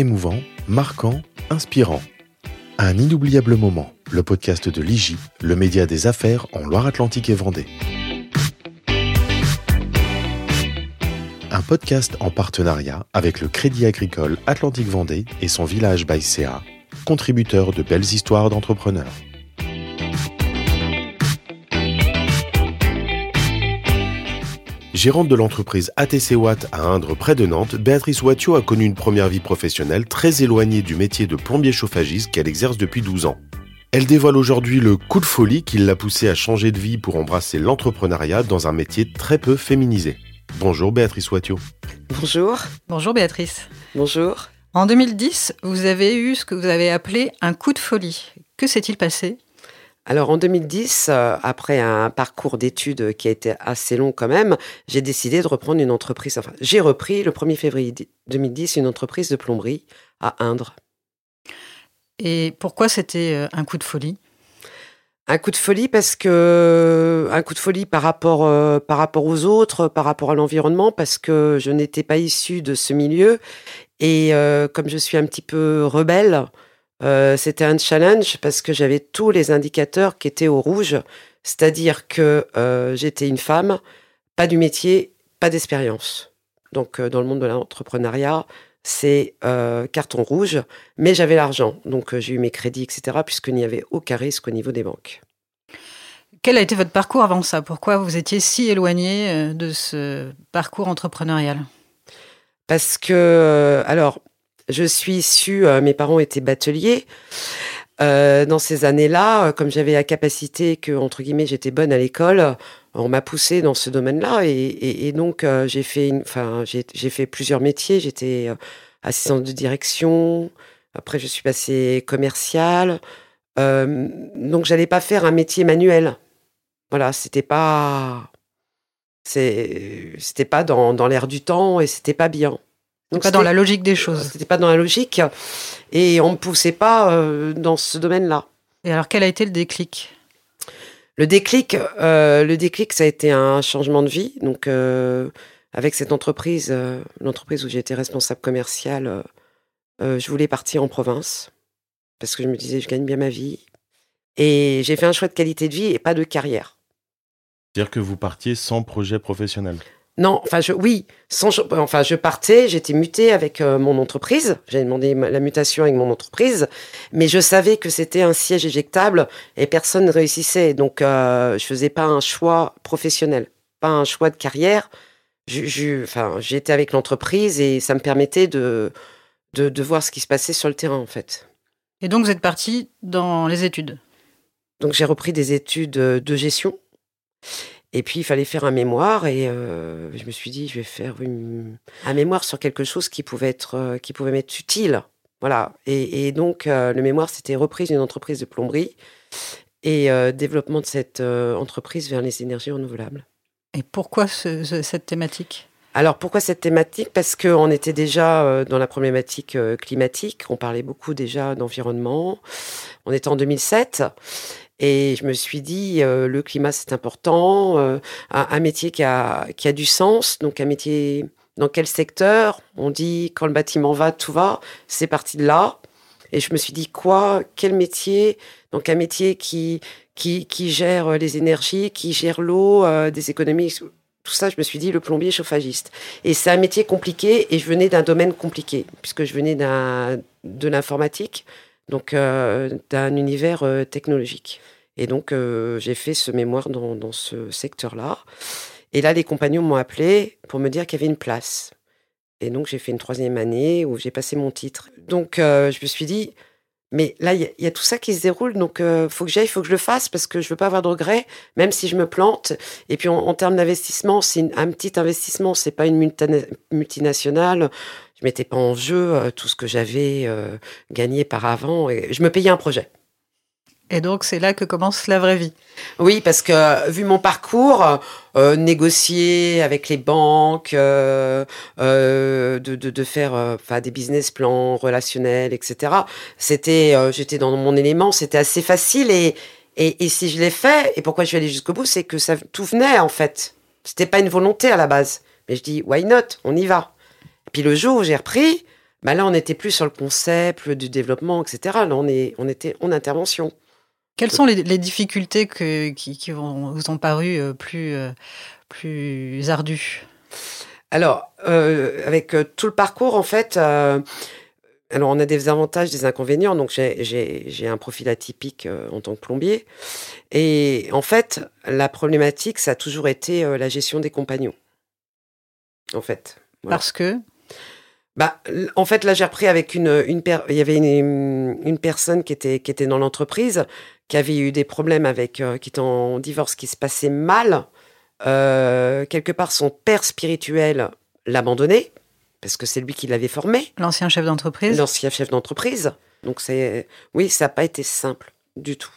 émouvant, marquant, inspirant. Un inoubliable moment, le podcast de l'IGI, le média des affaires en Loire-Atlantique et Vendée. Un podcast en partenariat avec le Crédit Agricole Atlantique Vendée et son village Baïséa, contributeur de belles histoires d'entrepreneurs. Gérante de l'entreprise ATC Watt à Indre près de Nantes, Béatrice Wattiot a connu une première vie professionnelle très éloignée du métier de plombier chauffagiste qu'elle exerce depuis 12 ans. Elle dévoile aujourd'hui le coup de folie qui l'a poussée à changer de vie pour embrasser l'entrepreneuriat dans un métier très peu féminisé. Bonjour Béatrice Wattiot. Bonjour. Bonjour Béatrice. Bonjour. En 2010, vous avez eu ce que vous avez appelé un coup de folie. Que s'est-il passé? Alors en 2010, euh, après un parcours d'études qui a été assez long quand même, j'ai décidé de reprendre une entreprise. Enfin, j'ai repris le 1er février 2010 une entreprise de plomberie à Indre. Et pourquoi c'était euh, un coup de folie? Un coup de folie parce que un coup de folie par rapport euh, par rapport aux autres, par rapport à l'environnement, parce que je n'étais pas issue de ce milieu et comme je suis un petit peu rebelle, euh, c'était un challenge parce que j'avais tous les indicateurs qui étaient au rouge, c'est-à-dire que euh, j'étais une femme, pas du métier, pas d'expérience. Donc euh, dans le monde de l'entrepreneuriat, c'est carton rouge, mais j'avais l'argent, donc j'ai eu mes crédits, etc., puisqu'il n'y avait aucun risque au niveau des banques. Quel a été votre parcours avant ça? Pourquoi vous étiez si éloigné de ce parcours entrepreneurial? Parce que, alors, je suis issue, euh, mes parents étaient bateliers. Euh, dans ces années-là, euh, comme j'avais la capacité que, entre guillemets, j'étais bonne à l'école, on m'a poussée dans ce domaine-là. Et, donc, j'ai fait, fait plusieurs métiers. J'étais assistante de direction. Après, je suis passée commerciale. donc, j'allais pas faire un métier manuel. Voilà, c'était pas, c'était pas dans, dans l'air du temps et c'était pas bien. Donc pas dans la logique des choses. C'était pas dans la logique et on me poussait pas euh, dans ce domaine-là. Et alors quel a été le déclic? Le déclic, euh, le déclic, ça a été un changement de vie. Donc euh, avec cette entreprise, l'entreprise où j'étais responsable commercial, je voulais partir en province parce que je me disais je gagne bien ma vie et j'ai fait un choix de qualité de vie et pas de carrière. C'est-à-dire que vous partiez sans projet professionnel? Non, enfin je, oui, sans, enfin je partais, j'étais mutée avec euh, mon entreprise, j'avais demandé la mutation avec mon entreprise, mais je savais que c'était un siège éjectable et personne ne réussissait, donc euh, je faisais pas un choix professionnel, pas un choix de carrière. Je, enfin, j'étais avec l'entreprise et ça me permettait de, de, de voir ce qui se passait sur le terrain en fait. Et donc vous êtes partie dans les études? Donc j'ai repris des études de gestion. Et puis, il fallait faire un mémoire et euh, je me suis dit, je vais faire un mémoire sur quelque chose qui pouvait être, euh, qui pouvait m'être utile. Voilà. Et, donc, euh, le mémoire, c'était reprise d'une entreprise de plomberie et développement de cette entreprise vers les énergies renouvelables. Et pourquoi cette thématique? Alors pourquoi cette thématique? Parce qu'on était déjà dans la problématique climatique, on parlait beaucoup déjà d'environnement. On était en 2007 et je me suis dit, euh, le climat, c'est important. Euh, un, métier qui a, qui a du sens. Donc, un métier dans quel secteur? On dit, quand le bâtiment va, tout va. C'est parti de là. Et je me suis dit, quoi? Quel métier? Donc, un métier qui, qui, qui gère les énergies, qui gère l'eau, euh, des économies. Tout ça, je me suis dit, le plombier chauffagiste. Et c'est un métier compliqué. Et je venais d'un domaine compliqué, puisque je venais de l'informatique donc euh, d'un univers euh, technologique. Et donc, euh, j'ai fait ce mémoire dans, ce secteur-là. Et là, les compagnons m'ont appelé pour me dire qu'il y avait une place. Et donc, j'ai fait une troisième année où j'ai passé mon titre. Donc, je me suis dit, mais là, il y, a tout ça qui se déroule, donc il faut que j'aille, il faut que je le fasse parce que je veux pas avoir de regrets, même si je me plante. Et puis en, termes d'investissement, c'est un petit investissement, c'est pas une multinationale je mettais pas en jeu euh, tout ce que j'avais euh, gagné par avant. Et je me payais un projet. Et donc, c'est là que commence la vraie vie. Oui, parce que vu mon parcours, euh, négocier avec les banques, de, de, faire enfin des business plans relationnels, etc. C'était, j'étais dans mon élément, c'était assez facile. Et, et, et si je l'ai fait, et pourquoi je suis allée jusqu'au bout, c'est que ça tout venait en fait. C'était pas une volonté à la base. Mais je dis, why not? On y va. Puis le jour où j'ai repris, Bah là, on était plus sur le concept, du développement, etc. Là, on, est, on était en intervention. Quelles sont les, difficultés que, qui, vous ont paru euh, plus, euh, plus ardues? Alors, euh, avec tout le parcours, en fait, alors on a des avantages, des inconvénients. Donc, j'ai un profil atypique en tant que plombier. Et en fait, la problématique, ça a toujours été la gestion des compagnons. En fait. Parce que bah, en fait, là, j'ai repris avec une, une il y avait une, une, personne qui était, qui était dans l'entreprise, qui avait eu des problèmes avec, euh, qui était en divorce, qui se passait mal. Euh, quelque part, son père spirituel l'abandonnait, parce que c'est lui qui l'avait formé. L'ancien chef d'entreprise L'ancien chef d'entreprise. Donc, c'est, oui, ça n'a pas été simple du tout.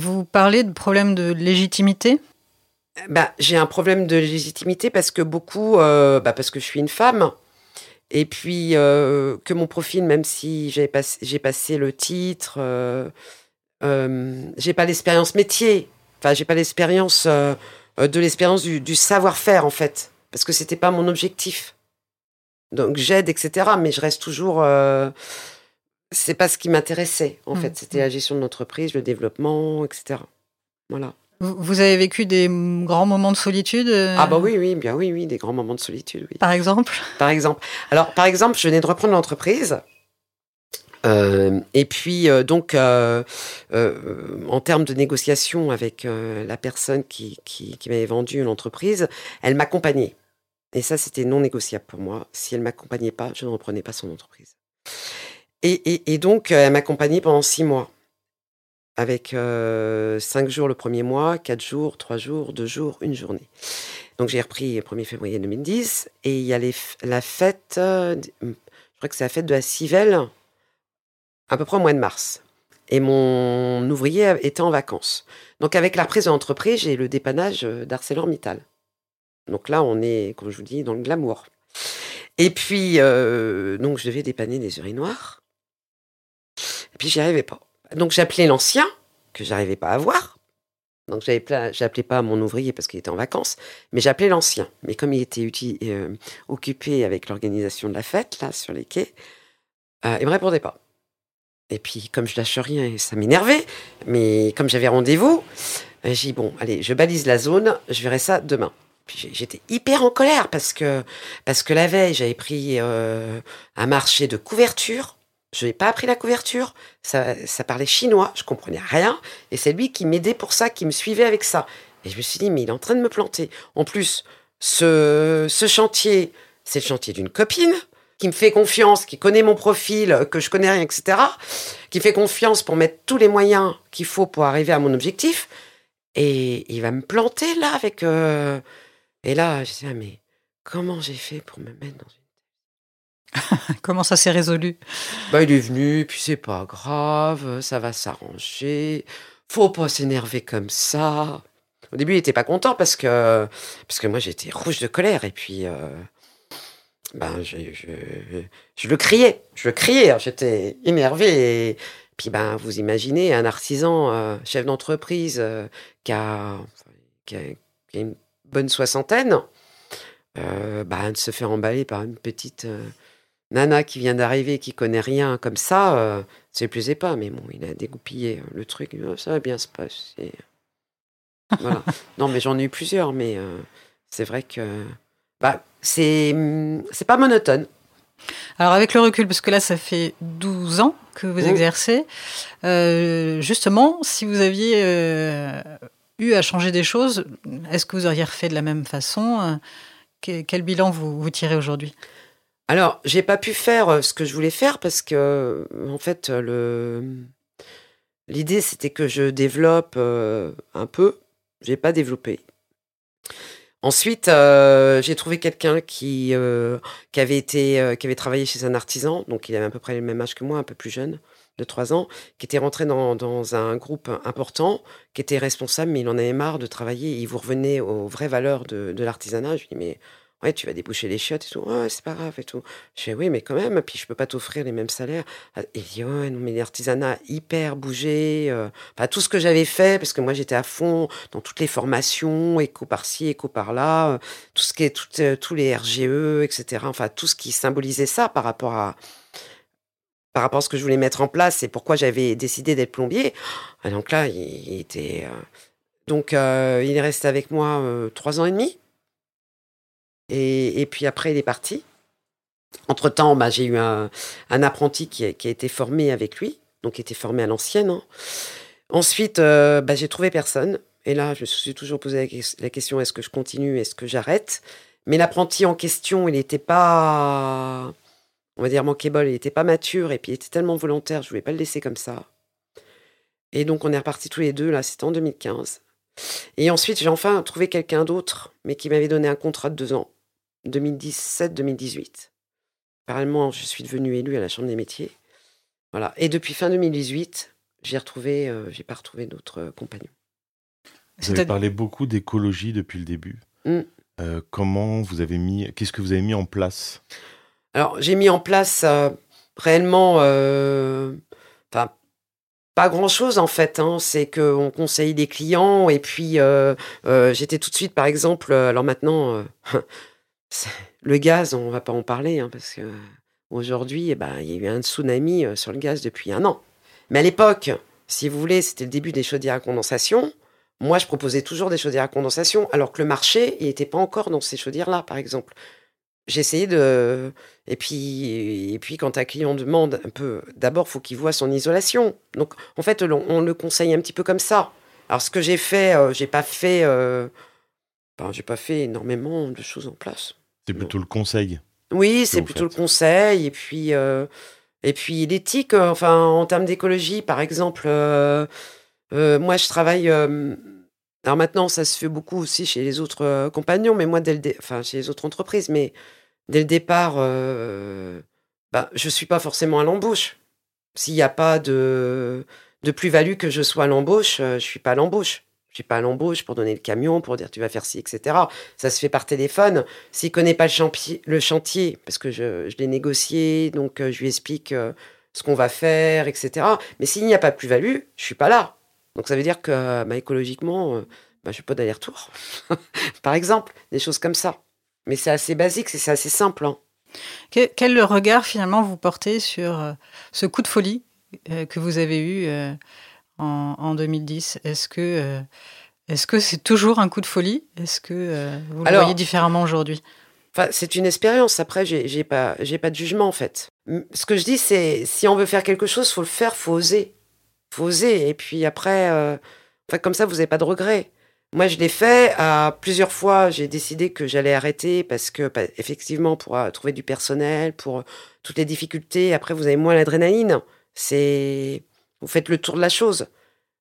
Vous parlez de problème de légitimité? Bah, J'ai un problème de légitimité parce que beaucoup, euh, bah, parce que je suis une femme, et puis euh, que mon profil, même si j'ai passé, passé, le titre, euh, euh, j'ai pas l'expérience métier. Enfin, j'ai pas l'expérience de l'expérience du, savoir-faire en fait, parce que c'était pas mon objectif. Donc j'aide, etc. Mais je reste toujours. c'est pas ce qui m'intéressait en mmh, fait. C'était mmh. la gestion de l'entreprise, le développement, etc. Voilà. Vous avez vécu des grands moments de solitude euh Ah bah oui, oui, bien oui, oui, des grands moments de solitude, oui. Par exemple? Par exemple. Alors, par exemple, je venais de reprendre l'entreprise. Euh, et puis, euh, donc, en termes de négociation avec la personne qui, qui, m'avait vendu l'entreprise, elle m'accompagnait. Et ça, c'était non négociable pour moi. Si elle m'accompagnait pas, je ne reprenais pas son entreprise. Et, et donc, elle m'accompagnait pendant six mois avec euh, 5 jours le premier mois, 4 jours, 3 jours, 2 jours, une journée. Donc j'ai repris le 1er février 2010 et il y a la fête, euh, je crois que c'est la fête de la Civelle, à peu près au mois de mars. Et mon ouvrier était en vacances. Donc avec la reprise de j'ai le dépannage euh, d'ArcelorMittal. Donc là, on est, comme je vous dis, dans le glamour. Et puis, euh, donc je devais dépanner des urinoirs. Et puis j'y arrivais pas. Donc j'appelais l'ancien, que j'arrivais pas à voir. Donc j'appelais pas mon ouvrier parce qu'il était en vacances, mais j'appelais l'ancien. Mais comme il était euh, occupé avec l'organisation de la fête, là, sur les quais, euh, il me répondait pas. Et puis, comme je lâche rien, ça m'énervait. Mais comme j'avais rendez-vous, euh, j'ai dit, bon, allez, je balise la zone, je verrai ça demain. Puis j'étais hyper en colère parce que, parce que la veille, j'avais pris un marché de couverture je n'ai pas appris la couverture. Ça, ça parlait chinois. Je comprenais rien. Et c'est lui qui m'aidait pour ça, qui me suivait avec ça. Et je me suis dit, mais il est en train de me planter. En plus, ce, ce chantier, c'est le chantier d'une copine qui me fait confiance, qui connaît mon profil, que je connais rien, etc. Qui fait confiance pour mettre tous les moyens qu'il faut pour arriver à mon objectif. Et il va me planter là avec. Euh, et là, je dis, ah, mais comment j'ai fait pour me mettre dans une Comment ça s'est résolu? Bah, Il est venu, puis c'est pas grave, ça va s'arranger. Faut pas s'énerver comme ça. Au début, il était pas content parce que, parce que moi, j'étais rouge de colère. Et puis, euh, ben, je, je, le criais. Je le criais. Hein, j'étais énervé. Et puis, ben, vous imaginez un artisan, euh, chef d'entreprise, euh, qui, a, qui, a, une bonne soixantaine, ben, de se faire emballer par une petite Nana qui vient d'arriver, qui connaît rien comme ça, euh, ça ne plaisait pas. Mais bon, il a dégoupillé le truc. Oh, ça va bien se passer. Voilà. non, mais j'en ai eu plusieurs, mais euh, c'est vrai que bah, c'est c'est pas monotone. Alors avec le recul, parce que là ça fait 12 ans que vous exercez, euh, justement, si vous aviez eu à changer des choses, est-ce que vous auriez refait de la même façon? Quel bilan vous, vous tirez aujourd'hui? Alors, j'ai pas pu faire euh, ce que je voulais faire parce que, euh, en fait, le l'idée c'était que je développe euh, un peu. J'ai pas développé. Ensuite, j'ai trouvé quelqu'un qui avait travaillé chez un artisan, donc il avait à peu près le même âge que moi, un peu plus jeune, de 3 ans, qui était rentré dans, dans un groupe important, qui était responsable, mais il en avait marre de travailler. Il vous revenait aux vraies valeurs de, l'artisanat. Je lui mais Ouais, tu vas déboucher les chiottes et tout. Ouais, c'est pas grave et tout. Je fais oui, mais quand même, puis je peux pas t'offrir les mêmes salaires. Ah, Il dit ouais, non, mais l'artisanat hyper bougé. euh, enfin, tout ce que j'avais fait, parce que moi j'étais à fond dans toutes les formations, éco par-ci, éco par-là, euh, tout ce qui est tout, euh, tous les RGE, etc. Enfin, tout ce qui symbolisait ça par rapport à par rapport à ce que je voulais mettre en place et pourquoi j'avais décidé d'être plombier. Ah, donc là, il, il était. donc, il est resté avec moi trois ans et demi. Et, puis après, il est parti. Entre-temps, bah, j'ai eu un, apprenti qui a, été formé avec lui, donc qui était formé à l'ancienne. hein. Ensuite, euh, bah, j'ai trouvé personne. Et là, je me suis toujours posé la question est-ce que je continue Est-ce que j'arrête? Mais l'apprenti en question, il n'était pas. On va dire manquable, il n'était pas mature et puis il était tellement volontaire, je ne voulais pas le laisser comme ça. Et donc, on est repartis tous les deux, là, c'était en 2015. Et ensuite, j'ai enfin trouvé quelqu'un d'autre, mais qui m'avait donné un contrat de deux ans, 2017-2018. Parallèlement, je suis devenue élue à la Chambre des métiers. Voilà. Et depuis fin 2018, j'ai retrouvé, euh, j'ai pas retrouvé d'autres euh, compagnons. Vous avez parlé beaucoup d'écologie depuis le début. Mm. Euh, comment vous avez mis, qu'est-ce que vous avez mis en place? Alors, j'ai mis en place euh, réellement, euh, enfin, pas grand-chose en fait. hein. C'est qu'on conseille des clients et puis euh, euh, j'étais tout de suite, par exemple, alors maintenant, euh, le gaz, on va pas en parler hein, parce que aujourd'hui, eh ben, il y a eu un tsunami euh, sur le gaz depuis un an. Mais à l'époque, si vous voulez, c'était le début des chaudières à condensation. Moi, je proposais toujours des chaudières à condensation, alors que le marché, n'était pas encore dans ces chaudières-là, par exemple. Essayé de, et puis, et puis quand un client demande un peu, d'abord, faut qu'il voit son isolation. Donc, en fait, on, on le conseille un petit peu comme ça. Alors, ce que j'ai fait, euh, j'ai pas fait, euh, ben, j'ai pas fait énormément de choses en place. C'est plutôt le conseil. Oui, c'est plutôt le conseil. Et puis, euh, et puis l'éthique, euh, enfin, en termes d'écologie, par exemple, euh, moi, je travaille. alors maintenant, ça se fait beaucoup aussi chez les autres compagnons, mais moi, dès le enfin, chez les autres entreprises, mais dès le départ, bah, je suis pas forcément à l'embauche. S'il n'y a pas de, de plus-value que je sois à l'embauche, je suis pas à l'embauche. Je suis pas l'embauche pour donner le camion, pour dire tu vas faire ci, etc. Ça se fait par téléphone. S'il connaît pas le, le chantier, parce que je, je l'ai négocié, donc euh, je lui explique euh, ce qu'on va faire, etc. Mais s'il n'y a pas de plus-value, je suis pas là. Donc ça veut dire que bah, écologiquement, euh, bah, je fais pas d'aller-retour. par exemple, des choses comme ça. Mais c'est assez basique, c'est assez simple. hein. Que- Quel regard finalement vous portez sur ce coup de folie que vous avez eu en, en 2010 Est-ce que euh, est-ce que c'est toujours un coup de folie? Est-ce que euh, vous le Alors- voyez différemment aujourd'hui? Enfin, c'est une expérience. Après, j'ai pas, j'ai pas de jugement en fait. Ce que je dis, c'est si on veut faire quelque chose, faut le faire, faut oser, faut oser. Et puis après, euh, enfin, comme ça, vous n'avez pas de regrets. Moi, je l'ai fait à plusieurs fois. J'ai décidé que j'allais arrêter parce que, bah, effectivement, pour trouver du personnel, pour toutes les difficultés, après, vous avez moins l'adrénaline. C'est, vous faites le tour de la chose.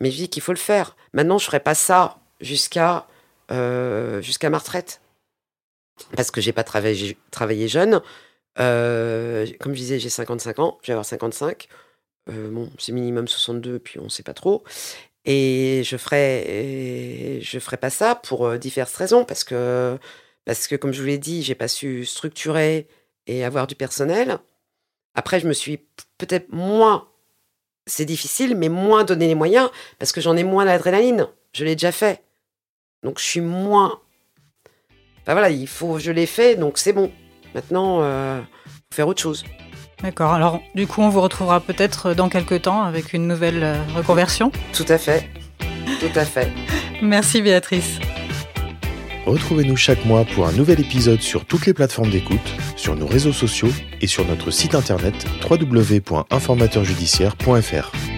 Mais je dis qu'il faut le faire. Maintenant, je ferai pas ça jusqu'à euh, jusqu'à ma retraite parce que j'ai pas travaillé, jeune. Euh, comme je disais, j'ai 55 ans, je vais avoir 55. Euh, bon, c'est minimum 62, puis on sait pas trop. Et je ferai, ferai pas ça pour diverses raisons, parce que, parce que comme je vous l'ai dit, j'ai pas su structurer et avoir du personnel. Après, je me suis peut-être moins, c'est difficile, mais moins donné les moyens, parce que j'en ai moins l'adrénaline. Je l'ai déjà fait. Donc je suis moins Enfin voilà, il faut, je l'ai fait, donc c'est bon. Maintenant, euh, faut faire autre chose. D'accord. Alors du coup, on vous retrouvera peut-être dans quelques temps avec une nouvelle euh, reconversion. Tout à fait. Tout à fait. Merci Béatrice. Retrouvez-nous chaque mois pour un nouvel épisode sur toutes les plateformes d'écoute, sur nos réseaux sociaux et sur notre site internet www.informateurjudiciaire.fr.